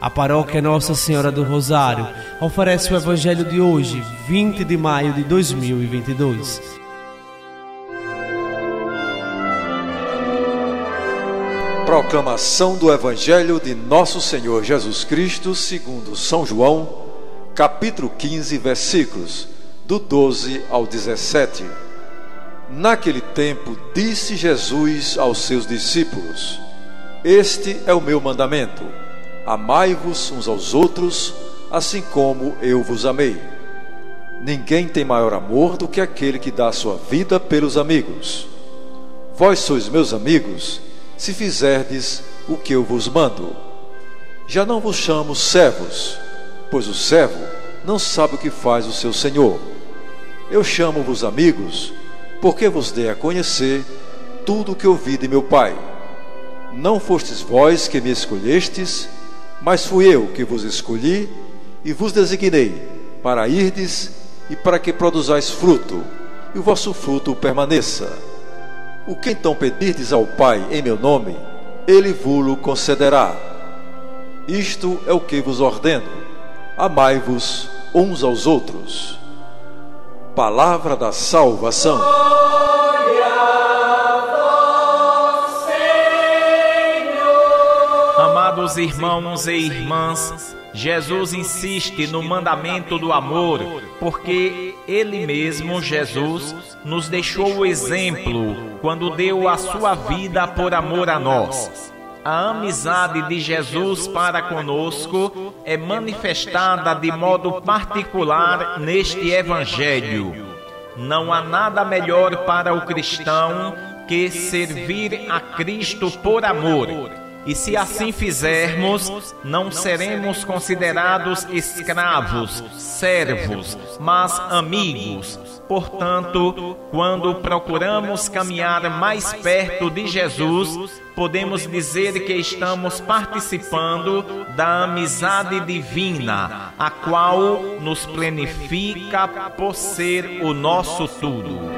A paróquia Nossa Senhora do Rosário oferece o Evangelho de hoje, 20 de maio de 2022. Proclamação do Evangelho de Nosso Senhor Jesus Cristo, segundo São João, capítulo 15, versículos do 12 ao 17. Naquele tempo, disse Jesus aos seus discípulos: Este é o meu mandamento Amai-vos uns aos outros, assim como eu vos amei. Ninguém tem maior amor do que aquele que dá a sua vida pelos amigos. Vós sois meus amigos, se fizerdes o que eu vos mando. Já não vos chamo servos, pois o servo não sabe o que faz o seu senhor. Eu chamo-vos amigos, porque vos dei a conhecer tudo o que ouvi de meu Pai. Não fostes vós que me escolhestes, mas fui eu que vos escolhi e vos designei para irdes e para que produzais fruto, e o vosso fruto permaneça. O que então pedirdes ao Pai em meu nome, ele vos concederá. Isto é o que vos ordeno: amai-vos uns aos outros. Palavra da salvação. Amados irmãos e irmãs, Jesus insiste no mandamento do amor, porque Ele mesmo, Jesus, nos deixou o exemplo quando deu a sua vida por amor a nós. A amizade de Jesus para conosco é manifestada de modo particular neste Evangelho. Não há nada melhor para o cristão que servir a Cristo por amor e se assim fizermos, não seremos considerados escravos, servos, mas amigos. Portanto, quando procuramos caminhar mais perto de Jesus, podemos dizer que estamos participando da amizade divina, a qual nos planifica por ser o nosso tudo.